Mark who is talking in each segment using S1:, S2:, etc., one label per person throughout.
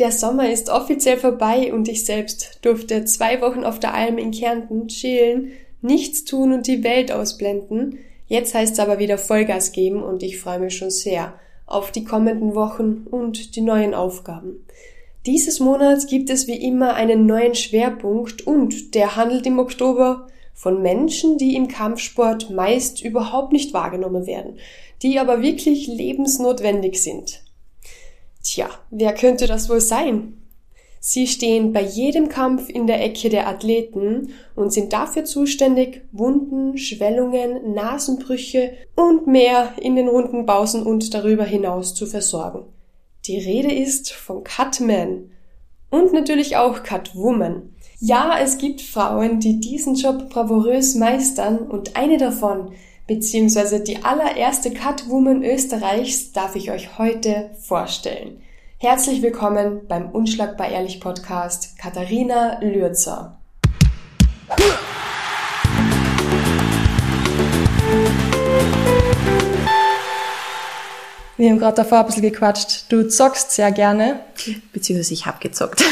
S1: Der Sommer ist offiziell vorbei und ich selbst durfte zwei Wochen auf der Alm in Kärnten chillen, nichts tun und die Welt ausblenden. Jetzt heißt es aber wieder Vollgas geben und ich freue mich schon sehr auf die kommenden Wochen und die neuen Aufgaben. Dieses Monat gibt es wie immer einen neuen Schwerpunkt und der handelt im Oktober von Menschen, die im Kampfsport meist überhaupt nicht wahrgenommen werden, die aber wirklich lebensnotwendig sind. Tja, wer könnte das wohl sein? Sie stehen bei jedem Kampf in der Ecke der Athleten und sind dafür zuständig, Wunden, Schwellungen, Nasenbrüche und mehr in den runden Pausen und darüber hinaus zu versorgen. Die Rede ist von Cutman und natürlich auch Cutwoman. Ja, es gibt Frauen, die diesen Job bravourös meistern und eine davon beziehungsweise die allererste Catwoman Österreichs darf ich euch heute vorstellen. Herzlich willkommen beim Unschlagbar Ehrlich Podcast Katharina Lürzer. Wir haben gerade davor ein bisschen gequatscht. Du zockst sehr gerne.
S2: Beziehungsweise ich habe gezockt.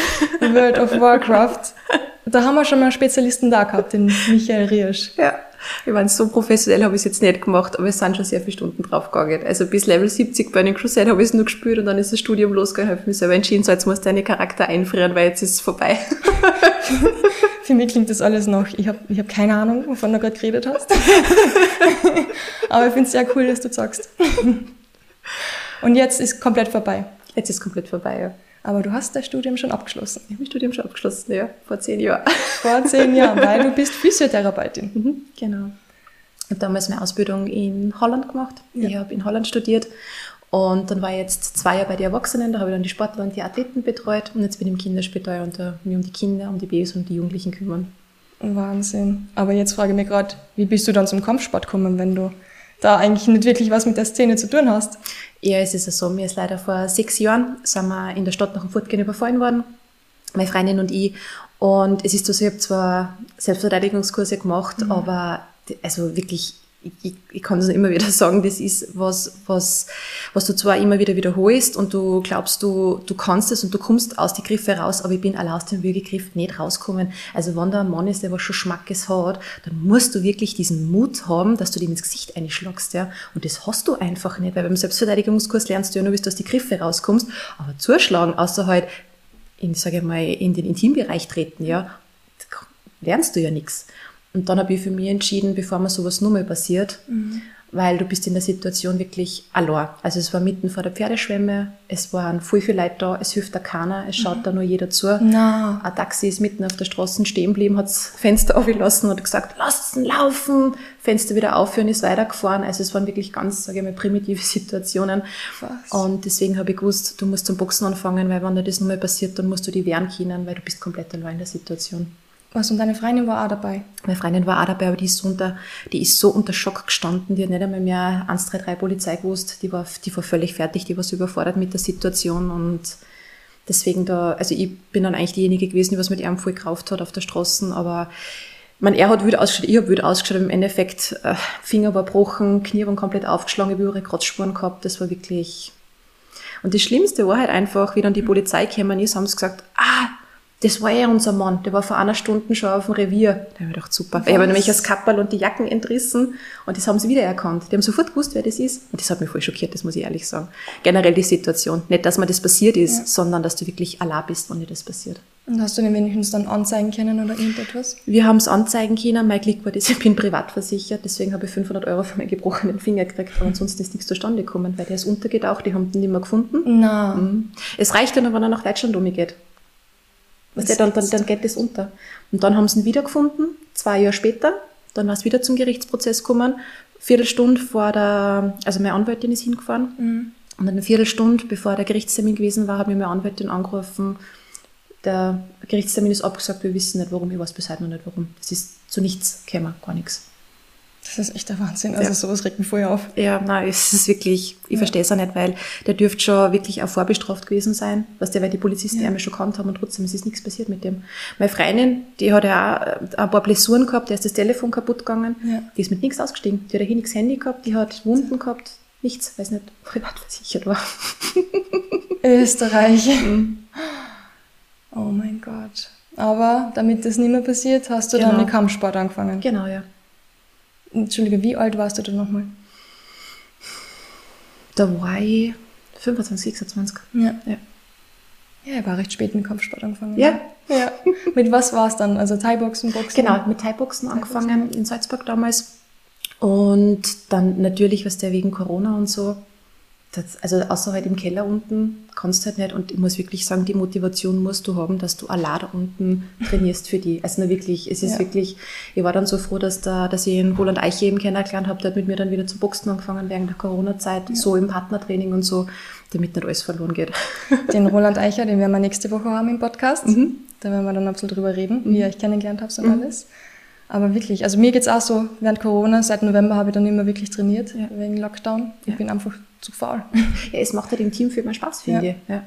S1: World of Warcraft. Da haben wir schon mal einen Spezialisten da gehabt, den Michael Riersch.
S2: Ja. Ich meine, so professionell habe ich es jetzt nicht gemacht, aber es sind schon sehr viele Stunden draufgegangen. Also bis Level 70 Burning Crusade habe ich es nur gespielt und dann ist das Studium losgegangen. habe ich mich selber entschieden, so jetzt musst du deine Charakter einfrieren, weil jetzt ist es vorbei.
S1: Für mich klingt das alles noch, ich habe ich hab keine Ahnung, wovon du gerade geredet hast. aber ich finde es sehr cool, dass du sagst. Und jetzt ist komplett vorbei.
S2: Jetzt ist komplett vorbei, ja.
S1: Aber du hast das Studium schon abgeschlossen.
S2: Ich habe das Studium schon abgeschlossen, ja, vor zehn Jahren.
S1: Vor zehn Jahren, weil du bist Physiotherapeutin.
S2: Mhm, genau. Ich habe damals meine Ausbildung in Holland gemacht. Ja. Ich habe in Holland studiert und dann war ich jetzt zwei Jahre bei den Erwachsenen, da habe ich dann die Sportler und die Athleten betreut und jetzt bin ich im Kinderspital und mich um die Kinder, um die Babys und die Jugendlichen kümmern.
S1: Wahnsinn. Aber jetzt frage ich mich gerade, wie bist du dann zum Kampfsport gekommen, wenn du da eigentlich nicht wirklich was mit der Szene zu tun hast?
S2: Ja, es ist so, mir ist leider vor sechs Jahren, sind wir in der Stadt nach dem Fortgehen überfallen worden, meine Freundin und ich. Und es ist so, ich habe zwar Selbstverteidigungskurse gemacht, mhm. aber also wirklich ich, ich kann es immer wieder sagen, das ist was, was, was du zwar immer wieder wiederholst und du glaubst, du, du kannst es und du kommst aus die Griffe raus, aber ich bin allein aus dem Würgegriff nicht rausgekommen. Also wenn da ein Mann ist, der was schon Schmackes hat, dann musst du wirklich diesen Mut haben, dass du dem ins Gesicht einschlagst, ja. Und das hast du einfach nicht, weil beim Selbstverteidigungskurs lernst du ja nur, bis du aus die Griffe rauskommst, aber zuschlagen, außer halt in, sage ich mal, in den Intimbereich treten, ja, lernst du ja nichts. Und dann habe ich für mich entschieden, bevor mir sowas nur mal passiert, mhm. weil du bist in der Situation wirklich allein. Also es war mitten vor der Pferdeschwemme, es waren viel, viel Leute da, es hilft da keiner, es schaut mhm. da nur jeder zu.
S1: No.
S2: Ein Taxi ist mitten auf der Straße stehen geblieben, hat das Fenster aufgelassen und gesagt, lasst ihn laufen, Fenster wieder aufhören, ist weitergefahren. Also es waren wirklich ganz, sage ich mal, primitive Situationen. Was? Und deswegen habe ich gewusst, du musst zum Boxen anfangen, weil wenn dir das nur mal passiert, dann musst du die wehren können, weil du bist komplett allein in der Situation.
S1: Was, und deine Freundin war auch dabei?
S2: Meine Freundin war auch dabei, aber die ist so unter, die ist so unter Schock gestanden, die hat nicht einmal mehr 133 Polizei gewusst, die war, die war völlig fertig, die war so überfordert mit der Situation und deswegen da, also ich bin dann eigentlich diejenige gewesen, die was mit ihrem voll gekauft hat auf der Straße, aber man, er hat wütend ausgeschaut, ich habe wütend ausgeschaut, im Endeffekt, äh, Finger war gebrochen, Knie waren komplett aufgeschlagen, ich habe Kratzspuren gehabt, das war wirklich, und das Schlimmste war halt einfach, wie dann die Polizei gekommen ist, haben sie gesagt, ah, das war ja unser Mann, der war vor einer Stunde schon auf dem Revier. Da habe ich gedacht, super. Ich habe nämlich das Kapperl und die Jacken entrissen und das haben sie wiedererkannt. Die haben sofort gewusst, wer das ist. Und das hat mich voll schockiert, das muss ich ehrlich sagen. Generell die Situation. Nicht, dass mir das passiert ist, ja. sondern dass du wirklich allein bist, wenn dir das passiert.
S1: Und hast du den wenigstens dann anzeigen können oder irgendetwas?
S2: Wir haben es anzeigen können. Mein Glück war das, ich bin privat versichert, deswegen habe ich 500 Euro für meinen gebrochenen Finger gekriegt, aber ansonsten ist nichts zustande gekommen, weil der ist untergetaucht, die haben den nicht mehr gefunden.
S1: Na.
S2: Mhm. Es reicht ja nur, wenn er nach Deutschland umgeht. Weißt du, dann, dann, dann geht das unter. Und dann haben sie ihn wiedergefunden, zwei Jahre später. Dann war es wieder zum Gerichtsprozess gekommen. Viertelstunde vor der, also meine Anwältin ist hingefahren. Mhm. Und dann eine Viertelstunde, bevor der Gerichtstermin gewesen war, hat mir meine Anwältin angerufen, der Gerichtstermin ist abgesagt, wir wissen nicht warum, ich weiß bis heute noch nicht warum. Das ist zu nichts gekommen, gar nichts.
S1: Das ist echt der Wahnsinn. Also ja. sowas regt mich vorher auf.
S2: Ja, nein, es ist wirklich, ich ja. verstehe es auch nicht, weil der dürfte schon wirklich auch vorbestraft gewesen sein, was der, weil die Polizisten ja. einmal schon kannt haben und trotzdem es ist nichts passiert mit dem. Meine Freundin, die hat ja auch ein paar Blessuren gehabt, der ist das Telefon kaputt gegangen, ja. die ist mit nichts ausgestiegen. Die hat ja hier nichts Handy gehabt, die hat Wunden gehabt, nichts, weiß nicht, privat versichert war.
S1: Österreich. Mhm.
S3: Oh mein Gott. Aber damit das nicht mehr passiert, hast du
S2: Genau.
S3: dann mit Kampfsport angefangen.
S2: Genau, ja.
S3: Entschuldige, wie alt warst du da nochmal?
S2: Da war ich 25, 26.
S3: Ja.
S2: Ja.
S3: Ja, ich war recht spät mit Kampfsport angefangen.
S2: Ja.
S3: Ja. mit was war es dann? Also Thai-Boxen, Boxen?
S2: Genau, mit Thai-Boxen angefangen in Salzburg damals. Und dann natürlich, was der wegen Corona und so, das, also außer halt im Keller unten, kannst du halt nicht. Und ich muss wirklich sagen, die Motivation musst du haben, dass du allein da unten trainierst für die. Also nur wirklich, es ist
S3: Ja.
S2: wirklich, ich war dann so froh, dass, da, dass ich einen Roland Eiche eben kennengelernt habe, der hat mit mir dann wieder zu Boxen angefangen während der Corona-Zeit, so im Partnertraining und so, damit nicht alles verloren geht.
S3: Den Roland Eicher, den werden wir nächste Woche haben im Podcast.
S2: Mhm.
S3: Da werden wir dann ein bisschen drüber reden, wie ihr euch kennengelernt habt und alles. Aber wirklich, also mir geht's auch so, während Corona, seit November habe ich dann immer wirklich trainiert,
S2: Ja.
S3: wegen Lockdown. Ich
S2: Ja.
S3: bin einfach zu faul.
S2: Ja, es macht halt im Team viel mehr Spaß, finde
S3: Ja.
S2: ich. Ja.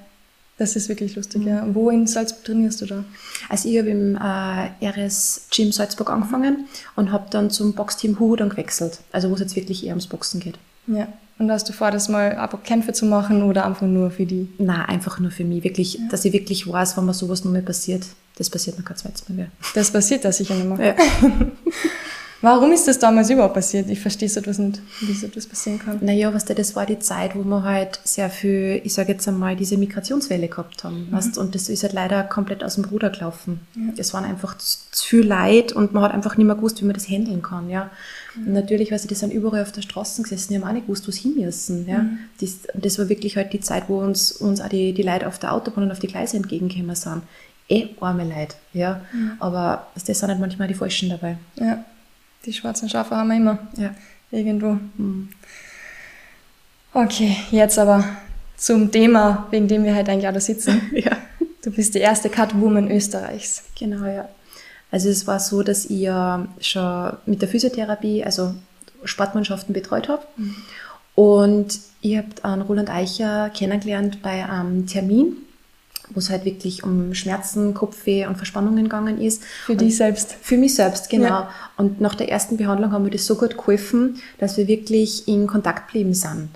S3: Das ist wirklich lustig, ja. Wo in Salzburg trainierst du da?
S2: Also ich habe im äh, RS Gym Salzburg angefangen und habe dann zum Boxteam Huhu dann gewechselt. Also wo es jetzt wirklich eher ums Boxen geht.
S3: Ja. Und hast du vor, das mal einfach Kämpfe zu machen oder einfach nur für die?
S2: Na, einfach nur für mich. Wirklich, dass ich wirklich weiß, wenn mir sowas nur mehr passiert, das passiert mir kein zweites Mal mehr.
S3: Das passiert da sicher nicht mehr.
S2: Ja.
S3: Warum ist das damals überhaupt passiert? Ich verstehe so etwas nicht, wie so etwas passieren kann.
S2: Naja, was das war die Zeit, wo wir halt sehr viel, ich sage jetzt einmal, diese Migrationswelle gehabt haben. Weißt? Und das ist halt leider komplett aus dem Ruder gelaufen. Es waren einfach zu, zu viel Leid und man hat einfach nicht mehr gewusst, wie man das handeln kann. Ja. Und natürlich, weil sie das sind überall auf der Straße gesessen, die haben auch nicht gewusst, wo sie hin müssen. Ja. Das, das war wirklich halt die Zeit, wo uns, uns auch die, die Leute auf der Autobahn und auf die Gleise entgegengekommen sind. Eh arme Leute, ja. Aber das sind halt manchmal die Falschen dabei.
S3: Ja. Die schwarzen Schafe haben wir immer.
S2: Ja.
S3: Irgendwo. Okay, jetzt aber zum Thema, wegen dem wir heute eigentlich da sitzen.
S2: ja.
S3: Du bist die erste Catwoman Österreichs.
S2: Genau, ja. Also es war so, dass ich ja schon mit der Physiotherapie, also Sportmannschaften betreut habe. Und ich habe einen Roland Eicher kennengelernt bei einem Termin, wo es halt wirklich um Schmerzen, Kopfweh und Verspannungen gegangen ist.
S3: Für dich selbst.
S2: Für mich selbst, genau.
S3: Ja.
S2: Und nach der ersten Behandlung haben wir das so gut geholfen, dass wir wirklich in Kontakt geblieben sind.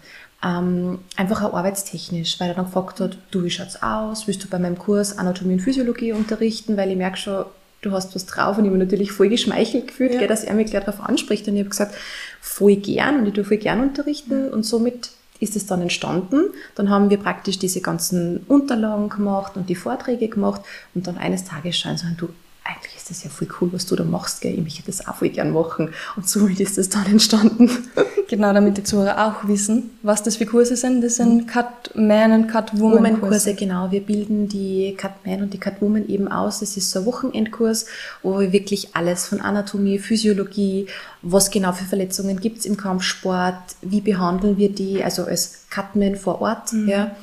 S2: Ähm, einfach auch arbeitstechnisch, weil er dann gefragt hat, du, wie schaut's aus? Willst du bei meinem Kurs Anatomie und Physiologie unterrichten? Weil ich merke schon, du hast was drauf und ich habe natürlich voll geschmeichelt gefühlt,
S3: Ja.
S2: gell, dass er mich gleich darauf anspricht. Und ich habe gesagt, voll gern und ich tue voll gern unterrichten und somit ist es dann entstanden. Dann haben wir praktisch diese ganzen Unterlagen gemacht und die Vorträge gemacht und dann eines Tages schauen so, du, eigentlich ist das ja voll cool, was du da machst, gell? ich möchte das auch voll gern machen. Und somit ist das dann entstanden.
S3: Genau, damit die Zuhörer auch wissen, was das für Kurse sind. Das sind Catman und Catwoman Kurse.
S2: Genau. Wir bilden die Catman und die Catwoman eben aus. Es ist so ein Wochenendkurs, wo wir wirklich alles von Anatomie, Physiologie, was genau für Verletzungen gibt's im Kampfsport, wie behandeln wir die, also als Catman vor Ort, ja.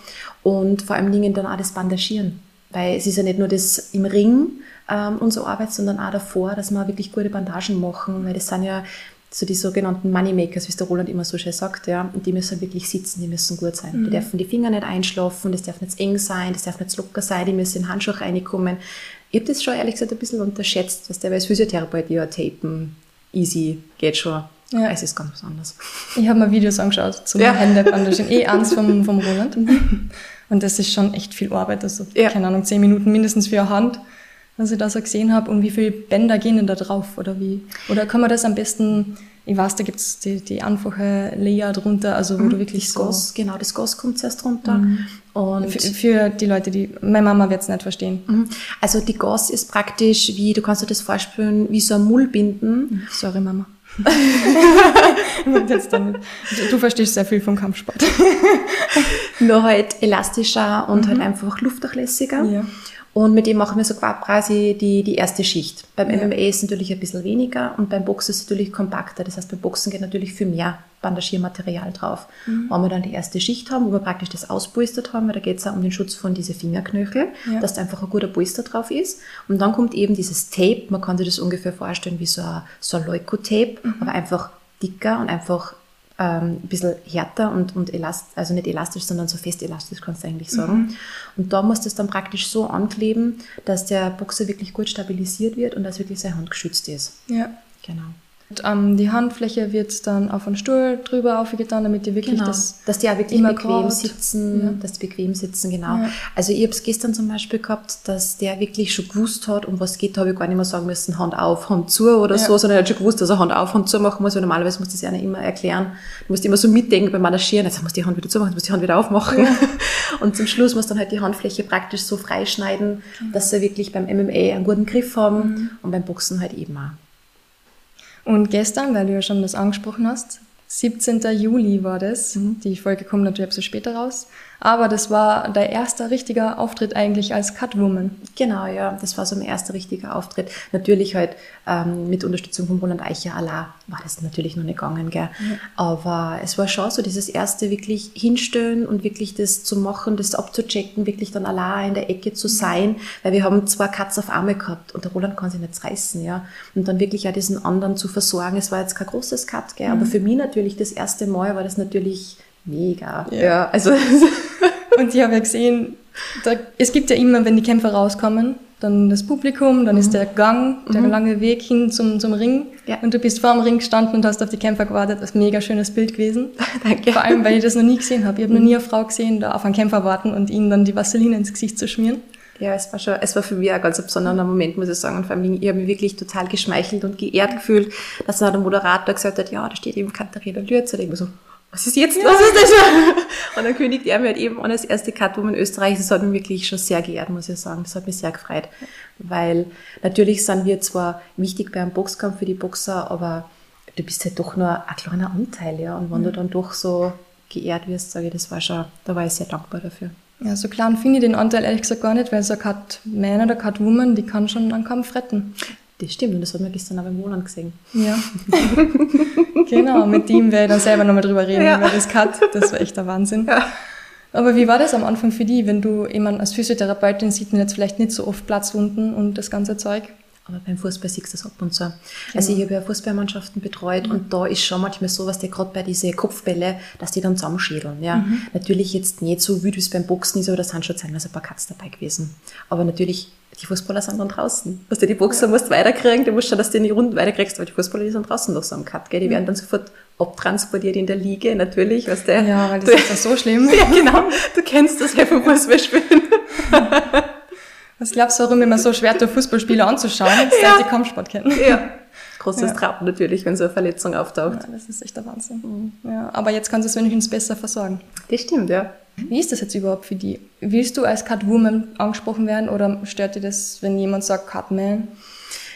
S2: Und vor allen Dingen dann auch das Bandagieren. Weil es ist ja nicht nur das im Ring, ähm, unsere Arbeit, sondern auch davor, dass wir wirklich gute Bandagen machen, weil das sind ja so die sogenannten Moneymakers, wie es der Roland immer so schön sagt, ja, und die müssen wirklich sitzen, die müssen gut sein. Die dürfen die Finger nicht einschlafen, das darf nicht eng sein, das darf nicht locker sein, die müssen in den Handschuh reinkommen. Ich habe das schon ehrlich gesagt ein bisschen unterschätzt, was der als Physiotherapeut ja tapen, easy, geht schon.
S3: Ja.
S2: Es ist ganz was anderes.
S3: Ich habe mir Videos angeschaut zum
S2: Ja.
S3: Hände bandagieren. Eh eins vom, vom Roland. Und das ist schon echt viel Arbeit. Also,
S2: Ja.
S3: keine Ahnung, zehn Minuten mindestens für eine Hand, was ich da so gesehen habe. Und wie viele Bänder gehen denn da drauf? Oder wie? Oder kann man das am besten, ich weiß, da gibt's die, die einfache Layer drunter, also wo du wirklich
S2: das
S3: so.
S2: Gas, genau, das Gas kommt zuerst runter. Und
S3: Für, für die Leute, die, meine Mama wird's nicht verstehen.
S2: Mhm. Also die Gas ist praktisch wie, du kannst dir das vorstellen, wie so ein Mullbinden.
S3: Sorry, Mama. Du, verstehst sehr viel vom Kampfsport.
S2: nur halt elastischer und halt einfach luftdurchlässiger.
S3: Ja.
S2: Und mit dem machen wir so quasi die, die erste Schicht. Beim
S3: Ja.
S2: MMA ist es natürlich ein bisschen weniger und beim Boxen ist es natürlich kompakter. Das heißt, beim Boxen geht natürlich viel mehr Bandagiermaterial drauf.
S3: Mhm.
S2: Wenn wir dann die erste Schicht haben, wo wir praktisch das auspolstert haben, weil da geht es auch um den Schutz von diesen Fingerknöchel,
S3: Ja.
S2: dass da einfach ein guter Polster drauf ist. Und dann kommt eben dieses Tape, man kann sich das ungefähr vorstellen wie so ein, so ein Leukotape,
S3: Mhm.
S2: aber einfach dicker und einfach ähm, ein bisschen härter und, und elast, also nicht elastisch, sondern so fest elastisch, kannst du eigentlich sagen.
S3: Mhm.
S2: Und da muss das dann praktisch so ankleben, dass der Boxer wirklich gut stabilisiert wird und dass wirklich seine Hand geschützt ist.
S3: Ja.
S2: Genau.
S3: Und, ähm, die Handfläche wird dann auf einen Stuhl drüber aufgetan, damit die wirklich
S2: Genau,
S3: das
S2: dass die auch wirklich
S3: immer
S2: bequem
S3: gerade-
S2: sitzen,
S3: Ja.
S2: dass die bequem sitzen, genau.
S3: Ja.
S2: Also ich habe es gestern zum Beispiel gehabt, dass der wirklich schon gewusst hat, um was geht, da habe ich gar nicht mehr sagen müssen, Hand auf, Hand zu oder
S3: Ja.
S2: so, sondern er hat schon gewusst, dass er Hand auf, Hand zu machen muss, weil normalerweise muss das einer immer erklären. Du musst immer so mitdenken beim Marschieren, jetzt muss die Hand wieder zumachen, jetzt muss die Hand wieder aufmachen. Und zum Schluss muss dann halt die Handfläche praktisch so freischneiden,
S3: Genau.
S2: dass sie wirklich beim MMA einen guten Griff haben
S3: Mhm.
S2: und beim Boxen halt eben auch.
S3: Und gestern, weil du ja schon das angesprochen hast, 17. Juli war das. Die Folge kommt natürlich ein bisschen später raus. Aber das war dein erster richtiger Auftritt eigentlich als Catwoman.
S2: Genau, ja, das war so mein erster richtiger Auftritt. Natürlich halt ähm, mit Unterstützung von Roland Eicher Allah war das natürlich noch nicht gegangen, gell. Aber es war schon so dieses erste wirklich hinstellen und wirklich das zu machen, das abzuchecken, wirklich dann allein in der Ecke zu sein, weil wir haben zwei Cuts auf Arme gehabt und der Roland kann sich nicht reißen, ja. Und dann wirklich auch diesen anderen zu versorgen. Es war jetzt kein großes Cut, gell, aber für mich natürlich das erste Mal war das natürlich mega.
S3: Ja.
S2: ja also
S3: Und ich habe ja gesehen, da, es gibt ja immer, wenn die Kämpfer rauskommen, dann das Publikum, dann ist der Gang, der lange Weg hin zum, zum Ring.
S2: Ja.
S3: Und du bist vor dem Ring gestanden und hast auf die Kämpfer gewartet. Das ist ein mega schönes Bild gewesen.
S2: Danke.
S3: Vor allem, weil ich das noch nie gesehen habe. Ich habe noch nie eine Frau gesehen, da auf einen Kämpfer warten und ihnen dann die Vaseline ins Gesicht zu schmieren.
S2: Ja, es war schon, es war für mich ein ganz besonderer Moment, muss ich sagen. Und vor allem, ich habe mich wirklich total geschmeichelt und geehrt gefühlt, dass dann der Moderator gesagt hat, ja, da steht eben Katharina Lürz. Und ich so, was ist jetzt, was ist das? Und dann kündigt er mir halt eben an als erste Catwoman Österreich. Das hat mich wirklich schon sehr geehrt, muss ich sagen. Das hat mich sehr gefreut. Weil natürlich sind wir zwar wichtig beim Boxkampf für die Boxer, aber du bist halt doch nur ein kleiner Anteil, ja. Und wenn du dann doch so geehrt wirst, sage ich, das war schon, da war ich sehr dankbar dafür.
S3: Ja, so klein finde ich den Anteil ehrlich gesagt gar nicht, weil so eine Catman oder Catwoman, die kann schon einen Kampf retten.
S2: Das stimmt, und das hat man gestern auch beim Roland gesehen.
S3: Ja. genau, mit dem werde ich dann selber nochmal drüber reden,
S2: Ja.
S3: über das Cut. Das war echt der Wahnsinn.
S2: Ja.
S3: Aber wie war das am Anfang für die, wenn du jemand als Physiotherapeutin sieht man jetzt vielleicht nicht so oft Platzwunden und das ganze Zeug?
S2: Aber beim Fußball siehst du das ab und zu. Also ich habe ja Fußballmannschaften betreut und da ist schon manchmal so, was der gerade bei diese Kopfbälle, dass die dann zusammenschädeln. Ja. Natürlich jetzt nicht so, wie das beim Boxen ist, aber da sind schon teilweise ein paar Cuts dabei gewesen. Aber natürlich, die Fußballer sind dann draußen. Was du die Boxer musst weiterkriegen, du musst schauen, dass du die Runden weiterkriegst, aber die Fußballer, die sind draußen noch so am Cut, gell? Die werden dann sofort abtransportiert in der Liga, natürlich, was der.
S3: Ja, weil das
S2: du,
S3: ist ja so schlimm.
S2: ja, genau. Du kennst das ja vom Fußballspielen.
S3: Was glaubst du, warum immer so schwer der Fußballspieler anzuschauen, seit
S2: Ja.
S3: die Kampfsport kennen?
S2: Ja. Großes
S3: Ja.
S2: Traum natürlich, wenn so eine Verletzung auftaucht.
S3: Ja, das ist echt der Wahnsinn. Ja, aber jetzt kannst du es wenigstens besser versorgen.
S2: Das stimmt, ja.
S3: Wie ist das jetzt überhaupt für die? Willst du als Catwoman angesprochen werden oder stört dir das, wenn jemand sagt Catman?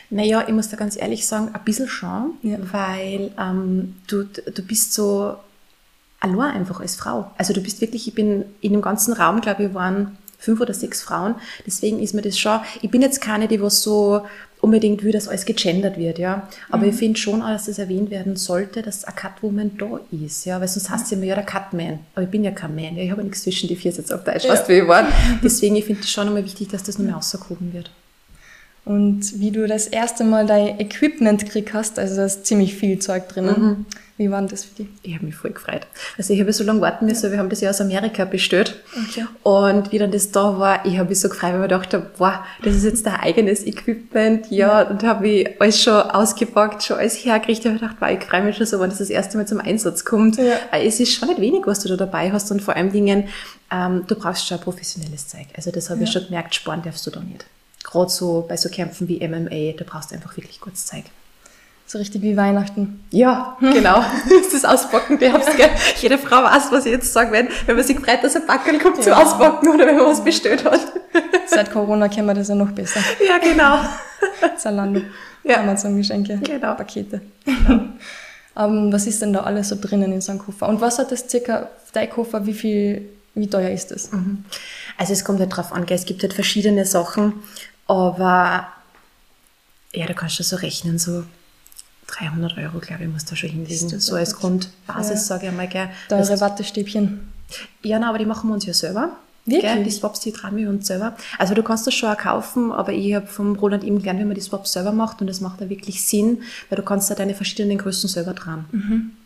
S2: Naja, ich muss da ganz ehrlich sagen, ein bisschen schon,
S3: Ja.
S2: weil ähm, du, du bist so allein einfach als Frau. Also du bist wirklich, ich bin in dem ganzen Raum, glaube ich, waren fünf oder sechs Frauen. Deswegen ist mir das schon, ich bin jetzt keine, die was so unbedingt will, dass alles gegendert wird, ja. Aber ich finde schon auch, dass das erwähnt werden sollte, dass eine Catwoman da ist, ja. Weil sonst heißt es immer, ja, der Catman. Aber ich bin ja kein Man, ja. Ich habe ja nichts zwischen die vier jetzt auf Deutsch, weißt du, wie ich war. Deswegen, ich finde es schon nochmal wichtig, dass das nochmal rausgehoben wird.
S3: Und wie du das erste Mal dein Equipment gekriegt hast, also da ist ziemlich viel Zeug drinnen. Wie war denn das für dich?
S2: Ich habe mich voll gefreut. Also ich habe so lange warten müssen, wir haben das ja aus Amerika bestellt.
S3: Okay.
S2: Und wie dann das da war, ich habe mich so gefreut, weil ich mir gedacht habe, wow, das ist jetzt dein eigenes Equipment. Ja, und habe ich alles schon ausgepackt, schon alles hergerichtet. Ich habe gedacht, wow, ich freue mich schon so, wenn das das erste Mal zum Einsatz kommt.
S3: Ja.
S2: Weil Es ist schon nicht wenig, was du da dabei hast. Und vor allem Dingen, ähm, du brauchst schon professionelles Zeug. Also das habe ich schon gemerkt, sparen darfst du da nicht. Gerade so bei so Kämpfen wie MMA, da brauchst du einfach wirklich gutes Zeug.
S3: So richtig wie Weihnachten.
S2: Ja, genau. Das ist das Auspacken, die hab's gell. Jede Frau weiß, was ich jetzt sagen werde, wenn man sich freut, dass ein Backel kommt
S3: Ja.
S2: Auspacken oder wenn man was bestellt hat.
S3: Seit Corona kennen wir das ja noch besser.
S2: Ja, genau.
S3: Zalando,
S2: Ja.
S3: Amazon-Geschenke,
S2: Genau.
S3: Pakete. ähm, was ist denn da alles so drinnen in so einem Koffer? Und was hat das circa, dein Koffer, wie viel, wie teuer ist das?
S2: Also es kommt halt drauf an, gell. es gibt halt verschiedene Sachen, aber ja, da kannst du so rechnen, so 300 Euro, glaube ich, muss da schon hinlegen. So als? Grundbasis,
S3: Ja.
S2: sage ich einmal, gell.
S3: Da
S2: Das-
S3: eure Wattestäbchen.
S2: Ja, nein, aber die machen wir uns ja selber.
S3: Wirklich?
S2: Gell? Die Swaps, die tragen wir uns selber. Also du kannst das schon auch kaufen, aber ich habe vom Roland eben gelernt, wie man die Swaps selber macht und das macht da wirklich Sinn, weil du kannst da deine verschiedenen Größen selber tragen.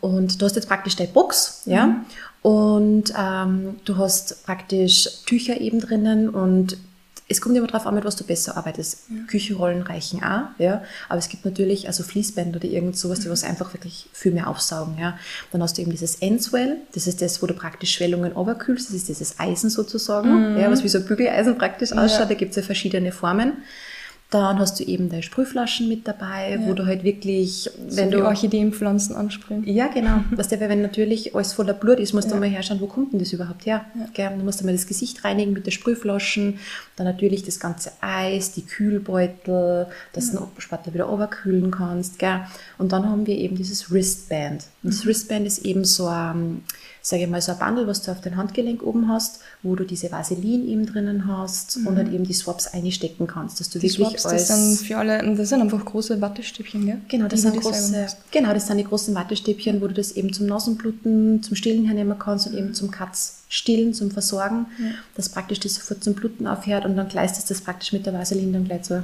S2: Und du hast jetzt praktisch deine Box, ja, und ähm, du hast praktisch Tücher eben drinnen und es kommt immer darauf an, mit was du besser arbeitest. Ja. Küchenrollen reichen auch, ja. Aber es gibt natürlich also Fließbänder oder irgend sowas, die was einfach wirklich viel mehr aufsaugen, ja. Dann hast du eben dieses Endswell, das ist das, wo du praktisch Schwellungen oberkühlst, das ist dieses Eisen sozusagen, mhm. ja, was wie so ein Bügeleisen praktisch ausschaut. Ja. Da gibt es ja verschiedene Formen. Dann hast du eben deine Sprühflaschen mit dabei, ja. wo du halt wirklich,
S3: wenn so du Orchideenpflanzen ansprühen.
S2: Ja, genau. Was der, wenn natürlich alles voller Blut ist, musst ja. du mal herschauen, wo kommt denn das überhaupt her? Ja. Du musst einmal das Gesicht reinigen mit der Sprühflaschen, dann natürlich das ganze Eis, die Kühlbeutel, dass ja. du den später wieder overkühlen kannst. Gell? Und dann haben wir eben dieses Wristband. Und das mhm. Wristband ist eben so ein sage ich mal, so ein Bundle, was du auf dein Handgelenk oben hast, wo du diese Vaseline eben drinnen hast mhm. und halt eben die Swaps einstecken kannst, dass du
S3: die
S2: wirklich
S3: Swaps, das sind für alle, das sind einfach große Wattestäbchen, gell?
S2: Genau, das sind große, genau, das sind die großen Wattestäbchen, wo du das eben zum Nasenbluten, zum Stillen hernehmen kannst und eben zum Katz stillen, zum Versorgen, ja. dass praktisch das sofort zum Bluten aufhört und dann gleistest das praktisch mit der Vaseline dann gleich so.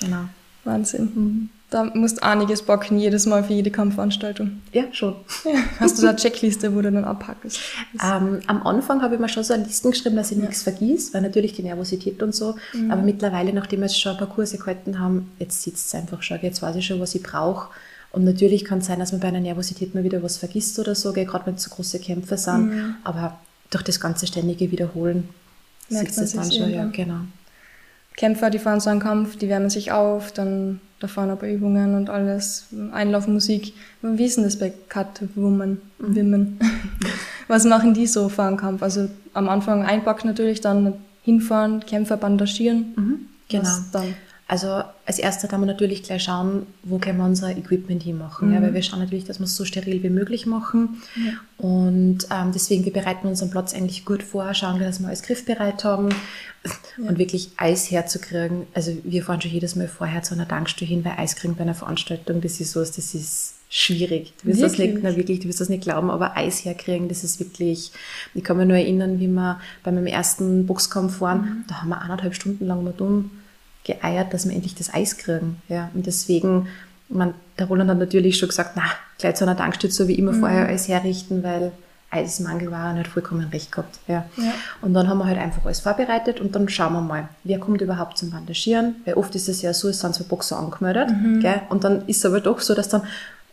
S3: Genau. Wahnsinn. Mhm. Da musst du einiges backen, jedes Mal für jede Kampfveranstaltung.
S2: Ja, schon. Ja.
S3: Hast du da eine Checkliste, wo du dann abhackst?
S2: Ähm, am Anfang habe ich mir schon so eine Listen geschrieben, dass ich ja. nichts vergieß, weil natürlich die Nervosität und so. Mhm. Aber mittlerweile, nachdem wir jetzt schon ein paar Kurse gehalten haben, jetzt sitzt es einfach schon. Jetzt weiß ich schon, was ich brauche. Und natürlich kann es sein, dass man bei einer Nervosität mal wieder was vergisst oder so, gerade wenn es so große Kämpfe sind. Mhm. Aber durch das ganze ständige Wiederholen
S3: Merkt sitzt es dann schon. Ja, genau. Kämpfer, die fahren so einen Kampf, die wärmen sich auf, dann da fahren aber Übungen und alles, Einlaufmusik. Wie ist denn das bei Cut-Women? Mhm. Women? Was machen die so vor einem Kampf? Also am Anfang einpacken natürlich, dann hinfahren, Kämpfer bandagieren.
S2: Mhm. Genau. Dann? Also als erstes haben wir natürlich gleich schauen, wo können wir unser Equipment hinmachen. Mhm. Ja, weil wir schauen natürlich, dass wir es so steril wie möglich machen. Ja. Und ähm, deswegen, wir bereiten unseren Platz eigentlich gut vor, schauen, dass wir alles griffbereit haben ja. und wirklich Eis herzukriegen. Also wir fahren schon jedes Mal vorher zu einer Tankstelle hin, weil Eis kriegen bei einer Veranstaltung, das ist so, das ist schwierig. Du wirst, das nicht, na, wirklich, du wirst das nicht glauben, aber Eis herkriegen, das ist wirklich, ich kann mich nur erinnern, wie wir bei meinem ersten Boxkampf waren, mhm. da haben wir eineinhalb Stunden lang mal dumm geeiert, dass wir endlich das Eis kriegen. Ja, und deswegen, man, der Roland hat natürlich schon gesagt, na, gleich zu einer Tankstelle so wie immer mhm. vorher alles herrichten, weil Eismangel war und hat vollkommen recht gehabt. Ja. ja. Und dann haben wir halt einfach alles vorbereitet und dann schauen wir mal, wer kommt überhaupt zum Bandagieren, weil oft ist es ja so, es sind so Boxer angemeldet, mhm. gell? und dann ist es aber doch so, dass dann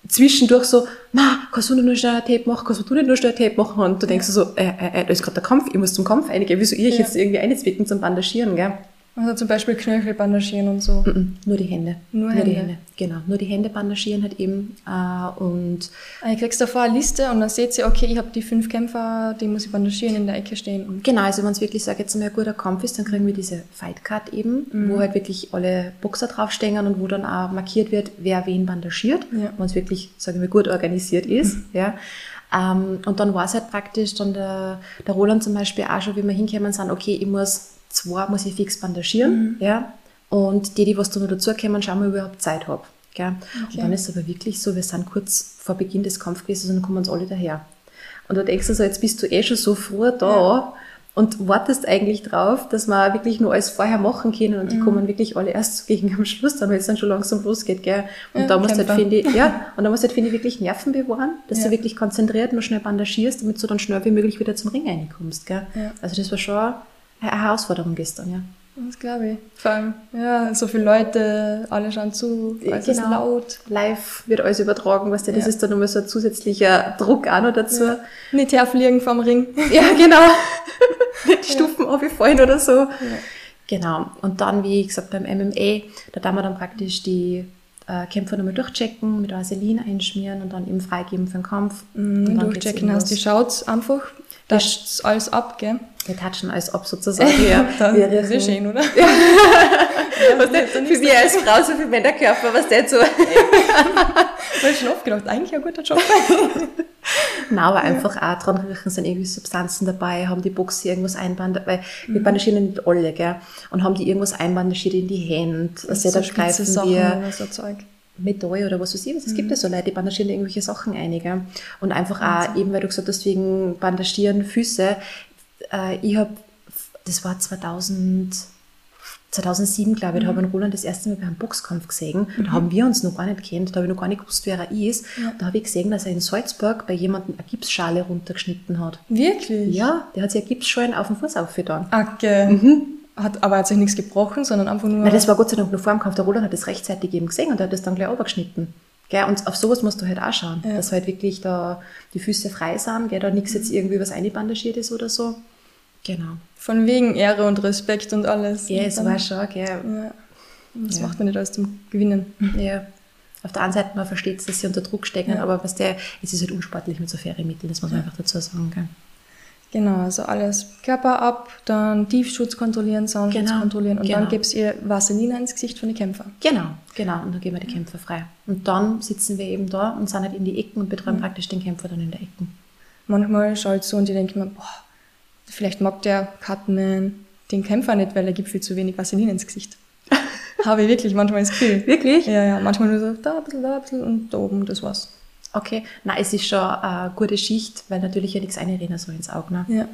S2: zwischendurch so, ma, kannst du nicht nur schnell ein Tape machen, kannst du nicht nur schnell ein Tape machen und du denkst so, äh, äh, äh da ist gerade der Kampf, ich muss zum Kampf einigen, wieso ich ja. jetzt irgendwie einzwicken zum Bandagieren, gell?
S3: Also zum Beispiel Knöchel bandagieren und so. Mm
S2: -mm, nur die Hände.
S3: Nur, nur Hände.
S2: die Hände. Genau, nur die Hände bandagieren halt eben. Äh, und
S3: ah, ihr kriegst davor eine Liste und dann seht ihr, okay, ich habe die fünf Kämpfer, die muss ich bandagieren, in der Ecke stehen.
S2: genau, also wenn es wirklich, sage jetzt mal, ein guter Kampf ist, dann kriegen wir diese Fight Card eben, mhm. wo halt wirklich alle Boxer draufstehen und wo dann auch markiert wird, wer wen bandagiert, ja. wenn es wirklich, sagen wir, gut organisiert ist. Mhm. Ja. Ähm, und dann war es halt praktisch, dann der, der Roland zum Beispiel auch schon, wie wir hinkommen sind, okay, ich muss zwei muss ich fix bandagieren, mhm. ja, und die, die was da noch dazukommen, schauen wir, ob ich überhaupt Zeit habe. Okay. Und dann ist es aber wirklich so, wir sind kurz vor Beginn des Kampfes gewesen und dann kommen uns alle daher. Und du denkst so, jetzt bist du eh schon so früh da ja. und wartest eigentlich drauf, dass wir wirklich nur alles vorher machen können und die mhm. kommen wirklich alle erst gegen am Schluss, dann, weil es dann schon langsam losgeht, gell. Und ja, da musst du halt, finde ich, ja, und da musst du halt, finde ich, wirklich Nerven bewahren, dass ja. du wirklich konzentriert nur schnell bandagierst, damit du dann schnell wie möglich wieder zum Ring reinkommst, gell. Also das war schon Herausforderung gestern, ja.
S3: Das glaube ich. Vor allem, ja, so viele Leute, alle schauen zu,
S2: alles genau. ist laut. Live wird alles übertragen, weißt du, das ja. ist dann nochmal so ein zusätzlicher Druck auch noch dazu. Ja.
S3: Nicht herfliegen vom Ring.
S2: Ja, genau. Nicht die Stufen ja. aufgefallen oder so. Genau. Und dann, wie gesagt, beim MMA, da darf man dann praktisch die äh, Kämpfer nochmal durchchecken, mit Vaseline einschmieren und dann eben freigeben für den Kampf.
S3: Mhm, durchchecken heißt, die schaut einfach, das alles ab, gell?
S2: Wir touchen alles ab sozusagen.
S3: Ja, dann wir ist ja schön, oder? Ja.
S2: was denn, für mich als Frau, so für Männerkörper, was der so.
S3: ich habe schon oft gedacht, eigentlich ein guter Job.
S2: Nein, aber einfach auch dran riechen, sind irgendwie Substanzen dabei, haben die Boxer irgendwas einbandiert, weil mhm. wir bandagieren nicht alle, gell? Und haben die irgendwas einbandagiert in die Hände, also da greifen Sachen, wir. So Zeug. Metall oder was weiß ich was. Es mhm. gibt ja so Leute, die bandagieren irgendwelche Sachen einige. Und einfach auch, eben weil du gesagt hast, wegen Bandagieren Füße, äh, ich habe, das war 2000, 2007, glaube ich, mhm. da habe ich Roland das erste Mal bei einem Boxkampf gesehen. Mhm. Da haben wir uns noch gar nicht kennt, da habe ich noch gar nicht gewusst, wer er ist. Da habe ich gesehen, dass er in Salzburg bei jemandem eine Gipsschale runtergeschnitten hat.
S3: Wirklich?
S2: Ja, der hat sich eine Gipsschale auf den Fuß aufgetan.
S3: Okay. Mhm. hat, aber hat sich nichts gebrochen, sondern einfach nur.
S2: Nein, das war Gott sei Dank nur vor dem Kampf. Der Roland hat das rechtzeitig eben gesehen und er hat das dann gleich übergeschnitten. Gell? Und auf sowas musst du halt auch schauen,
S3: Ja.
S2: dass halt wirklich da die Füße frei sind, gell? da nichts jetzt irgendwie was einbandagiert ist oder so. Genau.
S3: Von wegen Ehre und Respekt und alles.
S2: Ja, es war schon, gell.
S3: Ja. Das
S2: Ja.
S3: macht man nicht alles zum Gewinnen.
S2: Ja. Auf der einen Seite, man versteht, dass sie unter Druck stecken,
S3: Ja.
S2: aber was der, es ist halt unsportlich mit so Ferienmitteln, das muss man einfach dazu sagen. Gell?
S3: Genau, also alles Körper ab, dann Tiefschutz kontrollieren, Soundschutz
S2: Genau,
S3: kontrollieren und
S2: genau.
S3: dann gibt's ihr Vaseline ins Gesicht von den Kämpfern.
S2: Genau, genau. Und dann geben wir die Kämpfer frei. Und dann sitzen wir eben da und sind halt in die Ecken und betreuen praktisch den Kämpfer dann in der Ecken.
S3: Manchmal schaut so und die denken mir, boah, vielleicht mag der Cutman den Kämpfer nicht, weil er gibt viel zu wenig Vaseline ins Gesicht. Habe ich wirklich manchmal das Gefühl.
S2: Wirklich?
S3: Ja, ja, manchmal nur so da ein bisschen, da ein bisschen und da oben, das war's.
S2: Okay. Na, es ist schon eine gute Schicht, weil natürlich ja nichts einreden soll ins Auge. Ne?
S3: Ja.